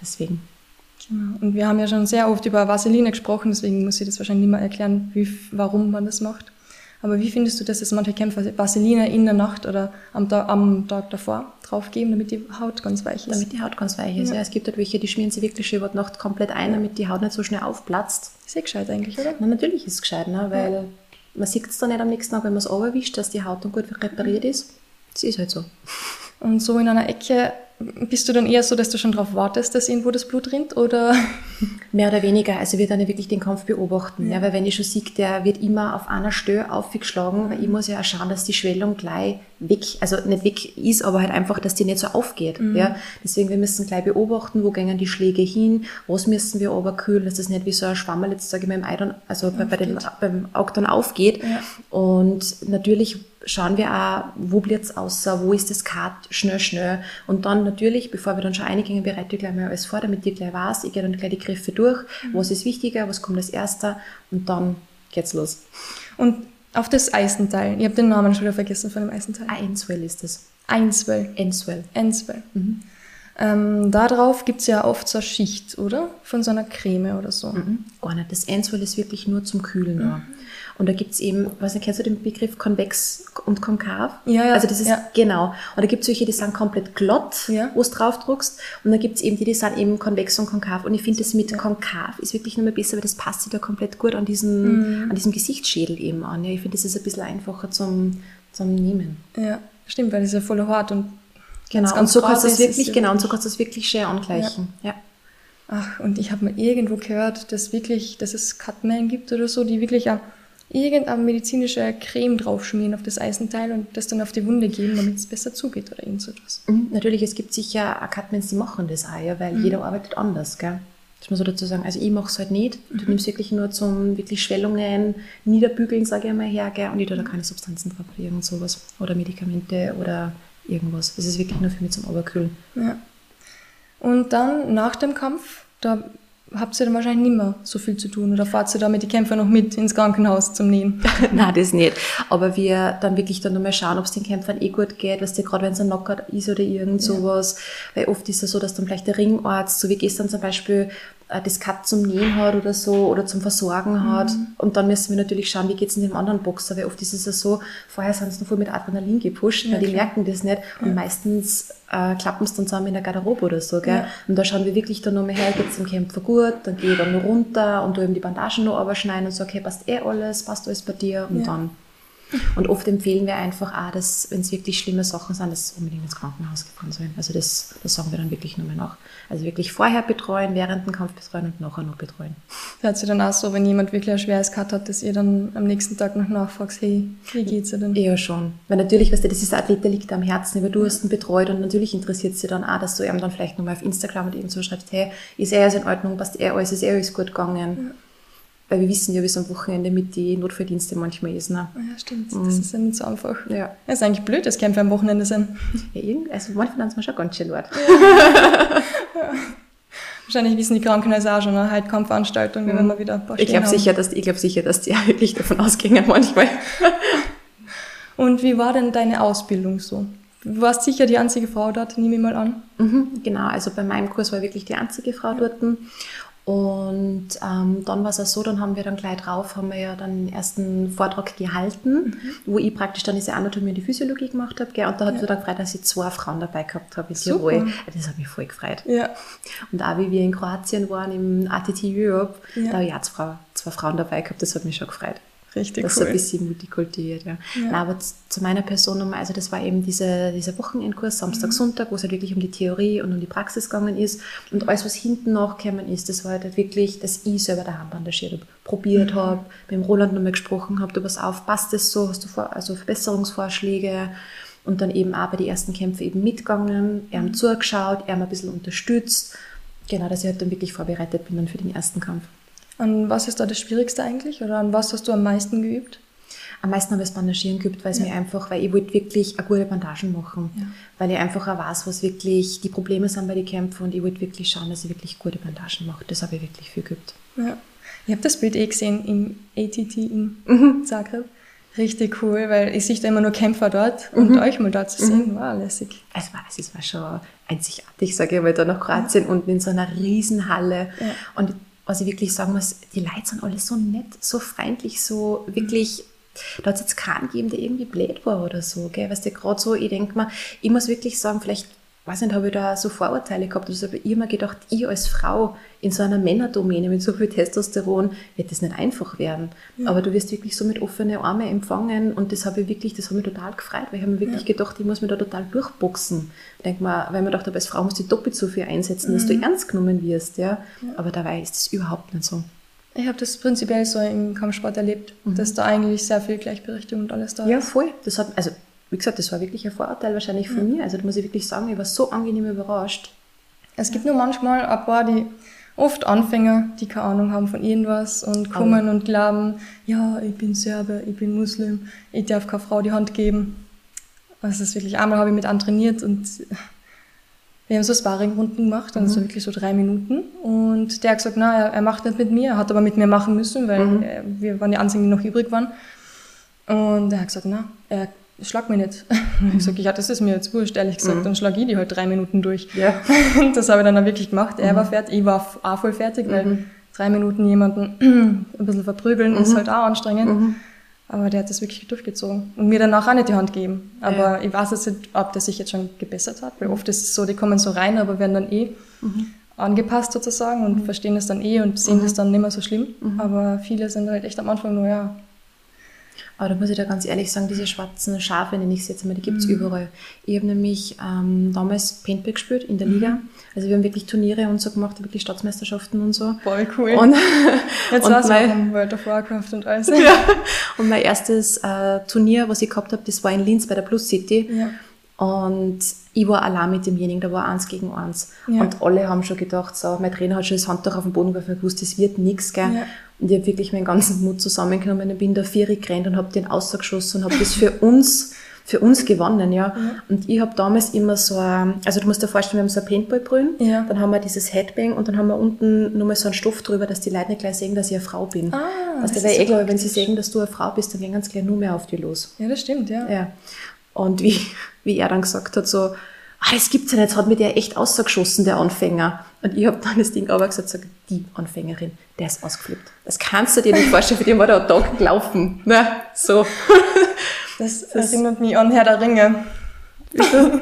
S2: Deswegen.
S3: Genau. Und wir haben ja schon sehr oft über Vaseline gesprochen, deswegen muss ich das wahrscheinlich nicht mehr erklären, wie, warum man das macht. Aber wie findest du das, dass manche Kämpfer Vaseline in der Nacht oder am, Tag- am Tag davor draufgeben, damit die Haut ganz weich ist?
S2: Damit die Haut ganz weich ist.
S3: Ja.
S2: Ja. Es gibt halt welche, die schmieren sie wirklich schon über die Nacht komplett ein, damit die Haut nicht so schnell aufplatzt.
S3: Ist eh gescheit eigentlich, oder?
S2: Na, natürlich ist es gescheit, ne? weil man sieht es dann nicht am nächsten Tag, wenn man es überwischt, dass die Haut dann gut repariert ist. Das ist halt so.
S3: Und so in einer Ecke bist du dann eher so, dass du schon darauf wartest, dass irgendwo das Blut rinnt? Oder
S2: Mehr oder weniger. Also wir dann ja wirklich den Kampf beobachten. Ja. weil wenn ich schon sehe, der wird immer auf einer Stelle aufgeschlagen, weil ich muss ja auch schauen, dass die Schwellung gleich weg, also nicht weg ist, aber halt einfach, dass die nicht so aufgeht. Ja. Deswegen, wir müssen gleich beobachten, wo gehen die Schläge hin, was müssen wir oberkühlen, dass das nicht wie so ein Schwammerl jetzt, sage ich mal, im Ei dann, also bei, bei den, beim Auge dann aufgeht.
S3: Ja.
S2: Und natürlich schauen wir auch, wo bliebt's außer, wo ist das Cut, schnell, schnell. Und dann natürlich, bevor wir dann schon eingehen, bereite ich gleich mal alles vor, damit ich gleich weiß, ich gehe dann gleich die Griffe durch, was ist wichtiger, was kommt als erster und dann geht's los.
S3: und auf das Eisenteil. Ich habe den Namen schon wieder vergessen von dem Eisenteil.
S2: Enswell ist das.
S3: Einswell.
S2: Enswell.
S3: Einswell. Ähm, da drauf gibt's ja oft so eine Schicht, oder? Von so einer Creme oder so.
S2: Mhm. Gar nicht. Das Enswell ist wirklich nur zum Kühlen da. Und da gibt's eben, was kennst du den Begriff konvex und konkav?
S3: Ja, ja,
S2: Also das ist,
S3: ja.
S2: genau. Und da gibt's welche, die sind komplett glatt,
S3: Ja.
S2: wo du drauf druckst. Und dann gibt's eben die, die sind eben konvex und konkav. Und ich finde das mit konkav ist wirklich nur mal besser, weil das passt sich da komplett gut an diesen,
S3: Mhm.
S2: an diesem Gesichtsschädel eben an. Ja, ich finde, das ist ein bisschen einfacher zum, zum Nehmen.
S3: Ja, stimmt, weil das ist ja voll hart und
S2: Genau. Und so kannst du das wirklich,
S3: ja
S2: genau, und so kannst du das wirklich schön angleichen. Ja.
S3: Ach, und ich habe mal irgendwo gehört, dass wirklich, dass es Cutman gibt oder so, die wirklich auch irgendeine medizinische Creme draufschmieren auf das Eisenteil und das dann auf die Wunde geben, damit es besser zugeht oder irgend so etwas.
S2: Mhm, Natürlich, es gibt sicher auch Cutmans, die machen das auch, ja, weil jeder arbeitet anders, gell? Das muss man dazu sagen. Also ich mache es halt nicht. Du nimmst wirklich nur zum wirklich Schwellungen, Niederbügeln, sage ich einmal her, gell? Und ich tue da keine Substanzen drauf oder irgend sowas. Oder Medikamente oder irgendwas. Das ist wirklich nur für mich zum Oberkühlen.
S3: Ja. Und dann nach dem Kampf, da habt ihr dann wahrscheinlich nicht mehr so viel zu tun oder fahrt ihr da mit den Kämpfern noch mit ins Krankenhaus zum Nähen?
S2: Nein, das nicht. Aber wir dann wirklich dann nochmal schauen, ob es den Kämpfern eh gut geht, weißt du, gerade wenn es ein Knockout ist oder irgend sowas. Weil oft ist es so, dass dann vielleicht der Ringarzt, so wie gestern zum Beispiel, das Cut zum Nähen hat oder so oder zum Versorgen hat. Und dann müssen wir natürlich schauen, wie geht's in dem anderen Boxer, weil oft ist es ja so, vorher sind sie noch voll mit Adrenalin gepusht, weil die
S3: klar.
S2: merken das nicht. Und meistens äh, klappen sie dann zusammen in der Garderobe oder so, gell?
S3: Ja.
S2: Und da schauen wir wirklich dann nochmal her, geht's dem Kämpfer gut, dann gehe ich dann noch runter und tu ihm die Bandagen noch überschneiden und sage, okay, passt eh alles, passt alles bei dir und
S3: Ja.
S2: dann. Und oft empfehlen wir einfach auch, dass, wenn es wirklich schlimme Sachen sind, dass sie unbedingt ins Krankenhaus gefahren sollen. Also das, das sagen wir dann wirklich nochmal nach. Also wirklich vorher betreuen, während dem Kampf betreuen und nachher noch betreuen.
S3: Hört sich dann auch so, wenn jemand wirklich ein schweres Cut hat, dass ihr dann am nächsten Tag noch nachfragt, hey, wie geht's dir denn?
S2: Ja, schon. Weil natürlich, weißt du, das ist ein Athlet, der liegt am Herzen, aber du hast ihn betreut und natürlich interessiert sie dann auch, dass du ihm dann vielleicht nochmal auf Instagram und eben so schreibst, hey, ist er alles in Ordnung, passt er alles, ist er alles gut gegangen. Weil wir wissen ja, wie es am Wochenende mit den Notfalldiensten manchmal ist. Ne?
S3: Ah Ja, stimmt. Das ist ja nicht so einfach.
S2: Ja.
S3: Es ist eigentlich blöd, dass Kämpfe am Wochenende sind.
S2: ja irgend, also manchmal sind wir schon ganz schön laut.
S3: Wahrscheinlich wissen die Krankenhäuser auch schon, eine heute Kampfveranstaltung, wenn wir wieder ein paar
S2: Ich glaube sicher, dass, ich glaub sicher, dass die auch wirklich davon ausgehen manchmal.
S3: Und wie war denn deine Ausbildung so? Du warst sicher die einzige Frau dort, nehme ich mal an.
S2: Mhm, genau, also bei meinem Kurs war wirklich die einzige Frau dort. Und ähm, dann war es auch so, dann haben wir dann gleich drauf, haben wir ja dann den ersten Vortrag gehalten, mhm. wo ich praktisch dann diese Anatomie und die Physiologie gemacht habe. Gell? Und da hat ja. mich dann gefreut, dass ich zwei Frauen dabei gehabt habe in Super. Tirol. Das hat mich voll gefreut. Ja. Und auch wie wir in Kroatien waren, im ATT Europe, ja. da habe ich auch zwei, zwei Frauen dabei gehabt, das hat mich schon gefreut. Richtig das cool. Das ein bisschen multikultiviert, ja. ja. Na, aber zu meiner Person nochmal, also das war eben diese, dieser Wochenendkurs, Samstag, mhm. Sonntag, wo es halt wirklich um die Theorie und um die Praxis gegangen ist. Und alles, was hinten nachgekommen ist, das war halt wirklich, dass ich selber daheim bandagiert habe, probiert mhm. habe, mit dem Roland nochmal gesprochen habe, du pass auf, passt das so, hast du vor, also Verbesserungsvorschläge? Und dann eben auch bei den ersten Kämpfen eben mitgegangen, er haben zugeschaut, er haben ein bisschen unterstützt. Genau, dass ich halt dann wirklich vorbereitet bin dann für den ersten Kampf.
S3: An was ist da das Schwierigste eigentlich oder an was hast du am meisten geübt?
S2: Am meisten habe ich das Bandagieren geübt, weil es ja. mir einfach, weil ich wollte wirklich eine gute Bandagen machen. Ja. Weil ich einfach auch weiß, was wirklich die Probleme sind bei den Kämpfen und ich wollte wirklich schauen, dass ich wirklich gute Bandagen mache. Das habe ich wirklich viel geübt.
S3: Ja. Ich habe das Bild eh gesehen im ATT in mhm. Zagreb. Richtig cool, weil ich sehe da immer nur Kämpfer dort und mhm. euch mal dort zu sehen, mhm. war lässig.
S2: Es war, es war schon einzigartig, sage ich mal, da nach Kroatien ja. unten in so einer Riesenhalle. Ja. Und was ich wirklich sagen muss, die Leute sind alle so nett, so freundlich, so wirklich, da hat es jetzt keinen gegeben, der irgendwie blöd war oder so, gell, weißt du, gerade so, ich denke mal, ich muss wirklich sagen, vielleicht weiß nicht, habe ich da so Vorurteile gehabt. Also ich habe immer gedacht, ich als Frau in so einer Männerdomäne mit so viel Testosteron wird das nicht einfach werden. Ja. Aber du wirst wirklich so mit offenen Armen empfangen und das habe ich wirklich, das hat mich total gefreut, weil ich habe mir wirklich ja. gedacht, ich muss mich da total durchboxen. Ich denke mal, weil man dachte, als Frau musst du doppelt so viel einsetzen, mhm. dass du mhm. ernst genommen wirst, ja. ja. Aber dabei ist das überhaupt nicht so.
S3: Ich habe das prinzipiell so im Kampfsport erlebt, mhm. dass da eigentlich sehr viel Gleichberechtigung und alles da
S2: ist. Ja, voll. Das hat, also wie gesagt, das war wirklich ein Vorurteil wahrscheinlich von mhm. mir. Also da muss ich wirklich sagen, ich war so angenehm überrascht.
S3: Es gibt nur manchmal ein paar, die oft Anfänger, die keine Ahnung haben von irgendwas und kommen und glauben, ja, ich bin Serbe, ich bin Muslim, ich darf keine Frau die Hand geben. Also das ist wirklich, einmal habe ich mit trainiert und wir haben so Sparringrunden gemacht, also mhm. wirklich so drei Minuten. Und der hat gesagt, na, er, er macht nicht mit mir, er hat aber mit mir machen müssen, weil mhm. wir waren die Einzigen, die noch übrig waren. Und er hat gesagt, na, er schlag mich nicht. Mhm. Ich sage, ja, das ist mir jetzt wurscht, ehrlich gesagt, mhm. dann schlag ich die halt drei Minuten durch. Ja. Das habe ich dann auch wirklich gemacht. Er mhm. war fertig, ich war auch voll fertig, weil mhm. drei Minuten jemanden ein bisschen verprügeln ist mhm. halt auch anstrengend. Mhm. Aber der hat das wirklich durchgezogen und mir danach auch nicht die Hand gegeben. Aber ja. ich weiß jetzt nicht, ob der sich jetzt schon gebessert hat, weil oft ist es so, die kommen so rein, aber werden dann eh angepasst sozusagen und verstehen das dann eh und sehen das dann nicht mehr so schlimm. Aber viele sind halt echt am Anfang nur, ja,
S2: aber da muss ich da ganz ehrlich sagen, diese schwarzen Schafe, nenne ich es jetzt einmal, die gibt es mhm. überall. Ich habe nämlich ähm, damals Paintball gespielt in der Liga. Mhm. Also wir haben wirklich Turniere und so gemacht, wirklich Staatsmeisterschaften und so.
S3: Voll cool. Und, jetzt war es auch World of Warcraft und alles.
S2: ja. Und mein erstes äh, Turnier, was ich gehabt habe, das war in Linz bei der Plus City. Ja. Und ich war allein mit demjenigen, da war eins gegen eins. Ja. Und alle haben schon gedacht, so, mein Trainer hat schon das Handtuch auf den Boden geworfen, gewusst, das wird nichts, gell. Ja. Und ich habe wirklich meinen ganzen Mut zusammengenommen und bin da vierig gerannt und habe den ausgeschossen und habe das für uns, für uns gewonnen, ja. ja. Und ich habe damals immer so, ein, also du musst dir vorstellen, wir haben so ein Paintballbrühen, ja. dann haben wir dieses Headbang und dann haben wir unten nochmal so einen Stoff drüber, dass die Leute nicht gleich sehen, dass ich eine Frau bin. Ah, also, das weil eh glaube, wenn sie sehen, dass du eine Frau bist, dann gehen ganz gleich nur mehr auf die los.
S3: Ja, das stimmt, ja.
S2: ja. Und wie, wie er dann gesagt hat, so, ah, das gibt's ja nicht, jetzt hat mir der echt ausgeschossen, der Anfänger. Und ich habe dann das Ding aber gesagt, sag, die Anfängerin, der ist ausgeflippt. Das kannst du dir nicht vorstellen, für den war der Tag gelaufen. Ne? So.
S3: Das, das erinnert mich an Herr der Ringe.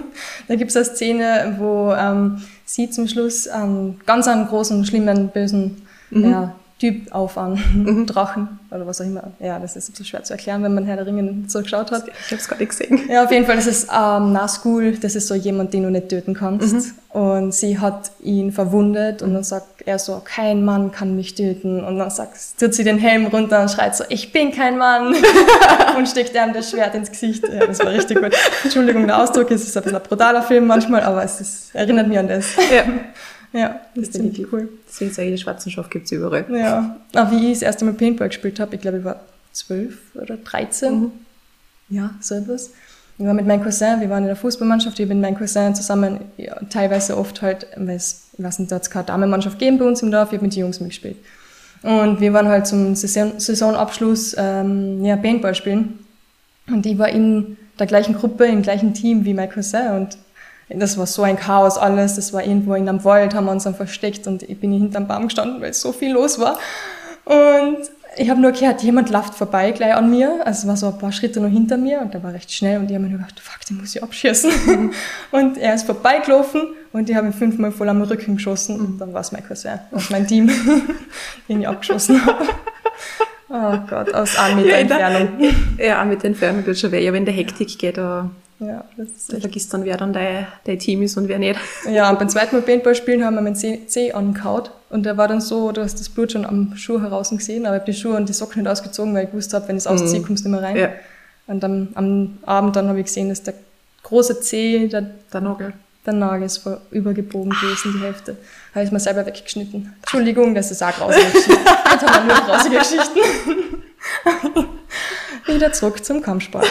S3: da gibt's eine Szene, wo ähm, sie zum Schluss einen ganz einen großen, schlimmen, bösen mhm. ja, Typ auf an mhm. Drachen oder was auch immer. Ja, das ist so schwer zu erklären, wenn man Herr der Ringe so geschaut hat.
S2: Ich habe es nicht gesehen.
S3: Ja, auf jeden Fall, das ist ähm, Nazgul, das ist so jemand, den du nicht töten kannst. Mhm. Und sie hat ihn verwundet und dann sagt er so, kein Mann kann mich töten. Und dann sagt, tut sie den Helm runter und schreit so, ich bin kein Mann. und steckt ihm das Schwert ins Gesicht. Ja, das war richtig gut. Entschuldigung, der Ausdruck, es ist ein bisschen ein brutaler Film manchmal, aber es ist, erinnert mich an das. Ja. Ja, das ist ziemlich cool.
S2: Deswegen sage ich, die schwarzen Stoff gibt es überall.
S3: Ja, aber wie ich das erste Mal Paintball gespielt habe, ich glaube, ich war zwölf oder dreizehn. Mhm. Ja, so etwas. Ich war mit meinem Cousin, wir waren in der Fußballmannschaft, ich bin mit meinem Cousin zusammen, ja, teilweise oft halt, weil es, ich weiß nicht, da hat es keine Damenmannschaft gegeben bei uns im Dorf, ich habe mit den Jungs mitgespielt. Und wir waren halt zum Saison, Saisonabschluss ähm, ja, Paintball spielen. Und ich war in der gleichen Gruppe, im gleichen Team wie mein Cousin und das war so ein Chaos alles. Das war irgendwo in einem Wald, haben wir uns dann versteckt und ich bin hinterm Baum gestanden, weil so viel los war. Und ich habe nur gehört, jemand läuft vorbei gleich an mir. Also es war so ein paar Schritte noch hinter mir und der war recht schnell und ich habe mir nur gedacht, fuck, den muss ich abschießen. und er ist vorbeigelaufen und ich habe ihn fünfmal voll am Rücken geschossen und dann war es mein Cousin aus meinem Team, den ich abgeschossen habe. Oh Gott, aus einem Meter Entfernung.
S2: Ja, mit der Entfernung tut schon weh. Ja, wenn der Hektik geht, da,
S3: Ja, das ist echt.
S2: vergisst dann, wer dann dein, dein Team ist und wer nicht.
S3: Ja, und beim zweiten Mal Paintball spielen haben wir meinen Zeh, Zeh angehaut. Und der war dann so, du hast das Blut schon am Schuh heraus gesehen, aber ich habe die Schuhe und die Socken nicht ausgezogen, weil ich gewusst habe, wenn ich es ausziehe, kommst du nicht mehr rein.
S2: Ja.
S3: Und am, am Abend dann habe ich gesehen, dass der große Zeh, der,
S2: Der Nagel.
S3: der Nagel ist voll übergebogen gewesen, die Hälfte. Habe ich mir selber weggeschnitten. Entschuldigung, das ist auch grausige Geschichte. Jetzt haben wir nur grausige Geschichten. Wieder zurück zum Kampfsport.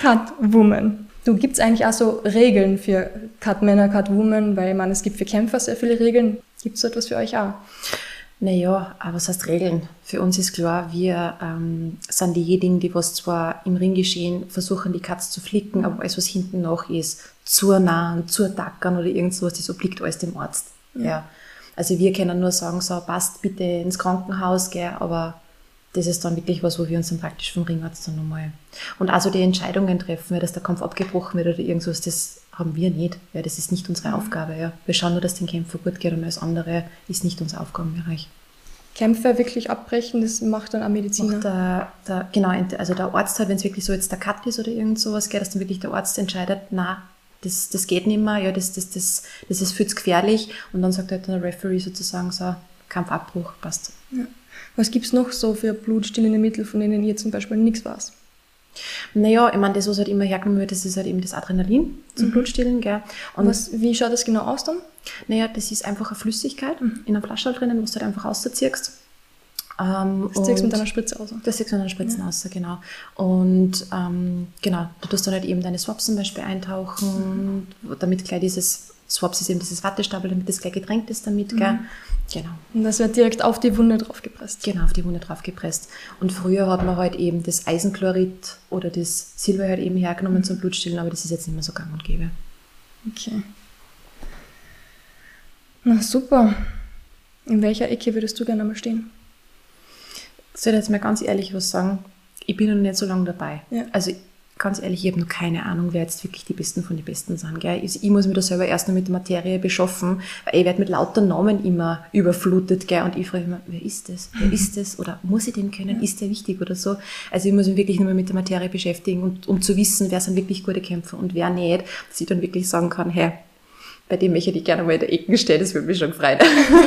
S3: Catwoman. Du, gibt's eigentlich auch so Regeln für Catmänner, Catwoman? Weil, man, es gibt für Kämpfer sehr viele Regeln. Gibt's so etwas für euch auch?
S2: Naja, aber was heißt Regeln? Für uns ist klar, wir ähm, sind diejenigen, die was zwar im Ringgeschehen versuchen, die Katze zu flicken, aber alles, was hinten noch ist, zu nahen, zu attackern oder irgend sowas, das obliegt alles dem Arzt. Ja. Also wir können nur sagen, so, passt bitte ins Krankenhaus, gell, aber das ist dann wirklich was, wo wir uns dann praktisch vom Ringarzt dann nochmal. Und also die Entscheidungen treffen, ja, dass der Kampf abgebrochen wird oder irgendwas, das haben wir nicht. Ja, das ist nicht unsere Aufgabe. Ja. Wir schauen nur, dass den Kämpfer gut geht und alles andere ist nicht unser Aufgabenbereich.
S3: Kämpfe wirklich abbrechen, das macht dann ein Mediziner.
S2: Der, der, genau, also der Arzt halt, wenn es wirklich so jetzt der Cut ist oder irgend sowas, gell, dass dann wirklich der Arzt entscheidet, na, das, das geht nicht mehr, ja, das, das, das, das ist viel zu gefährlich und dann sagt halt der Referee sozusagen so, Kampfabbruch, passt.
S3: Was gibt's noch so für blutstillende Mittel, von denen ihr zum Beispiel nichts weiß?
S2: Naja, ich meine, das, was halt immer hergenommen wird, das ist halt eben das Adrenalin zum Blutstillen, gell. Und
S3: Was, wie schaut das genau aus dann?
S2: Naja, das ist einfach eine Flüssigkeit in einem Flasche drinnen, was du halt einfach rausziehst. Ähm,
S3: Das ziehst du mit einer Spritze aus.
S2: Das siehst du in den Spritzen raus, genau. Und ähm, genau, du tust dann halt eben deine Swaps zum Beispiel eintauchen, damit gleich dieses, Swaps ist eben dieses Wattestabel, damit das gleich getränkt ist damit, gell. Genau.
S3: Und das wird direkt auf die Wunde draufgepresst.
S2: Genau, auf die Wunde drauf gepresst. Und früher hat man halt eben das Eisenchlorid oder das Silber halt eben hergenommen zum Blutstillen, aber das ist jetzt nicht mehr so gang und gäbe.
S3: Okay. Na super. In welcher Ecke würdest du gerne mal stehen?
S2: Soll ich jetzt mal ganz ehrlich was sagen? Ich bin noch nicht so lange dabei.
S3: Ja.
S2: Also ganz ehrlich, ich habe noch keine Ahnung, wer jetzt wirklich die Besten von den Besten sind. Gell? Ich, ich muss mich da selber erst noch mit der Materie beschaffen, weil ich werde mit lauter Namen immer überflutet. Gell? Und ich frage mich immer, wer ist das? Wer ist das? Oder muss ich den können? Ist der wichtig oder so? Also ich muss mich wirklich nur mal mit der Materie beschäftigen, und, um zu wissen, wer sind wirklich gute Kämpfer und wer nicht, dass ich dann wirklich sagen kann, hey, bei dem möchte ich gerne mal in der Ecke stehen, das würde mich schon freuen.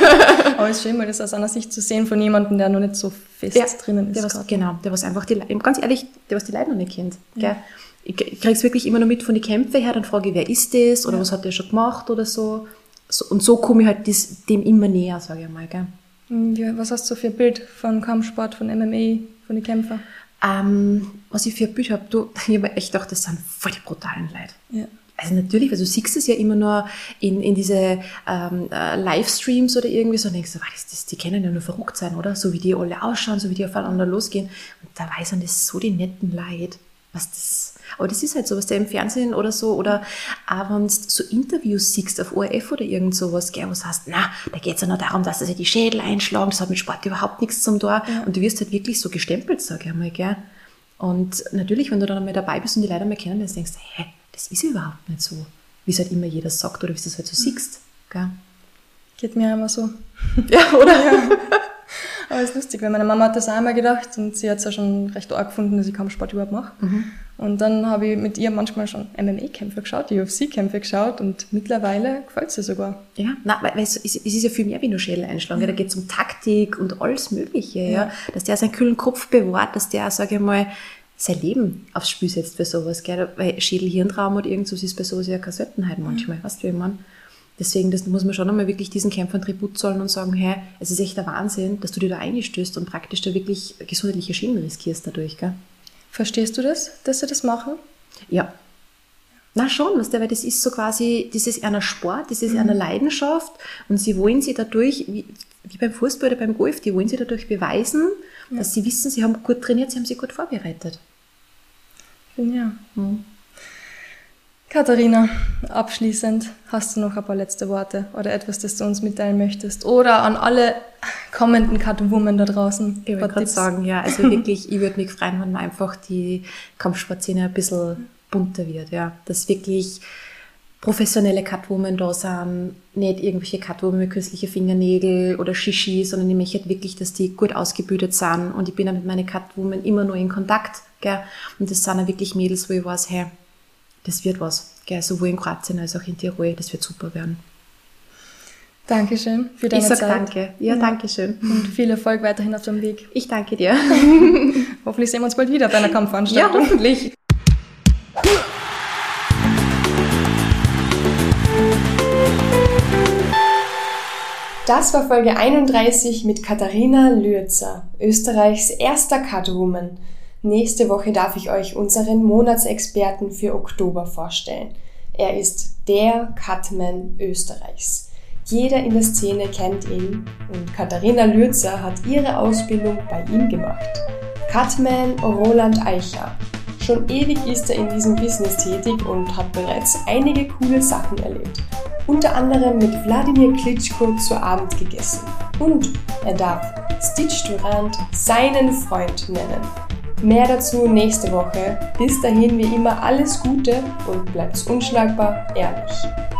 S3: Aber es ist schön, mal das aus einer Sicht zu sehen von jemandem, der noch nicht so fest drinnen ist.
S2: Der was, genau, der was einfach die Leute, ganz ehrlich, der was die Leute noch nicht kennt. Gell? Ich ich krieg's wirklich immer nur mit von den Kämpfen her, dann frage ich, wer ist das oder was hat der schon gemacht oder so. so und so komme ich halt das, dem immer näher, sage ich mal. Gell?
S3: Hm, Was hast du für ein Bild von Kampfsport, von MMA, von den Kämpfern?
S2: Ähm, was ich für ein Bild habe, du, ich habe echt gedacht, das sind voll die brutalen Leute.
S3: Ja.
S2: Also natürlich, weil du siehst es ja immer nur in, in diese ähm, äh, Livestreams oder irgendwie so und denkst du, wow, das, das, die können ja nur verrückt sein, oder? So wie die alle ausschauen, so wie die aufeinander losgehen. Und dabei sind das so die netten Leute. Was das, aber das ist halt so, was du im Fernsehen oder so, oder auch wenn du so Interviews siehst auf ORF oder irgend sowas, gell, wo du sagst, na, da geht's ja nur darum, dass sie sich die Schädel einschlagen, das hat mit Sport überhaupt nichts zum Tor. Und du wirst halt wirklich so gestempelt, sag ich einmal, gell. Und natürlich, wenn du dann einmal dabei bist und die Leute mal kennenlernst, denkst du, hä, das ist überhaupt nicht so, wie es halt immer jeder sagt oder wie du es halt so siehst. Gell?
S3: Geht mir immer so.
S2: Ja, oder?
S3: Aber es ist lustig, weil meine Mama hat das auch einmal gedacht und sie hat es ja schon recht arg gefunden, dass ich Kampfsport überhaupt mache. Und dann habe ich mit ihr manchmal schon MMA-Kämpfe geschaut, UFC-Kämpfe geschaut und mittlerweile gefällt es ihr sogar.
S2: Ja, na, weil, weil es, es ist ja viel mehr wie nur Schädel einschlagen. Ja. Da geht es um Taktik und alles Mögliche. Ja.
S3: Ja.
S2: Dass der seinen kühlen Kopf bewahrt, dass der, sage ich mal, sein Leben aufs Spiel setzt für sowas. Gell? Weil Schädel-Hirntraum oder irgendwas ist bei sowas ja keine Seltenheit manchmal. Weißt du, wie meine? Deswegen das muss man schon einmal wirklich diesen Kämpfern Tribut zollen und sagen, hey, es ist echt der Wahnsinn, dass du dir da einstößt und praktisch da wirklich gesundheitliche Schäden riskierst dadurch. Gell?
S3: Verstehst du das, dass sie das machen?
S2: Ja. Na schon, weißt du, weil das ist so quasi, das ist einer Sport, das ist einer Leidenschaft und sie wollen sie dadurch, wie, wie beim Fußball oder beim Golf, die wollen sie dadurch beweisen, dass sie wissen, sie haben gut trainiert, sie haben sich gut vorbereitet.
S3: Ja. Katharina, abschließend hast du noch ein paar letzte Worte oder etwas, das du uns mitteilen möchtest? Oder an alle kommenden Catwomen da draußen?
S2: Ich würde gerade sagen, ja, also wirklich, ich würde mich freuen, wenn einfach die Kampfsportszene ein bisschen bunter wird, ja. Dass wirklich professionelle Catwomen da sind, nicht irgendwelche Catwomen mit künstlichen Fingernägel oder Shishi, sondern ich möchte wirklich, dass die gut ausgebildet sind und ich bin ja mit meinen Catwomen immer nur in Kontakt, gell. Und das sind ja wirklich Mädels, wo ich weiß, hey, das wird was, gell, sowohl in Kroatien als auch in Tirol, das wird super werden.
S3: Dankeschön für deine
S2: ich sag
S3: Zeit.
S2: danke. Ja, danke schön.
S3: Und viel Erfolg weiterhin auf dem Weg.
S2: Ich danke dir.
S3: Hoffentlich sehen wir uns bald wieder bei einer Kampfveranstaltung.
S2: Ja, hoffentlich.
S1: Das war Folge 31 mit Katharina Lürzer, Österreichs erster Catwoman. Nächste Woche darf ich euch unseren Monatsexperten für Oktober vorstellen. Er ist der Cutman Österreichs. Jeder in der Szene kennt ihn und Katharina Lürzer hat ihre Ausbildung bei ihm gemacht. Cutman Roland Eicher. Schon ewig ist er in diesem Business tätig und hat bereits einige coole Sachen erlebt. Unter anderem mit Wladimir Klitschko zu Abend gegessen. Und er darf Stitch Durant seinen Freund nennen. Mehr dazu nächste Woche. Bis dahin wie immer alles Gute und bleibt unschlagbar ehrlich.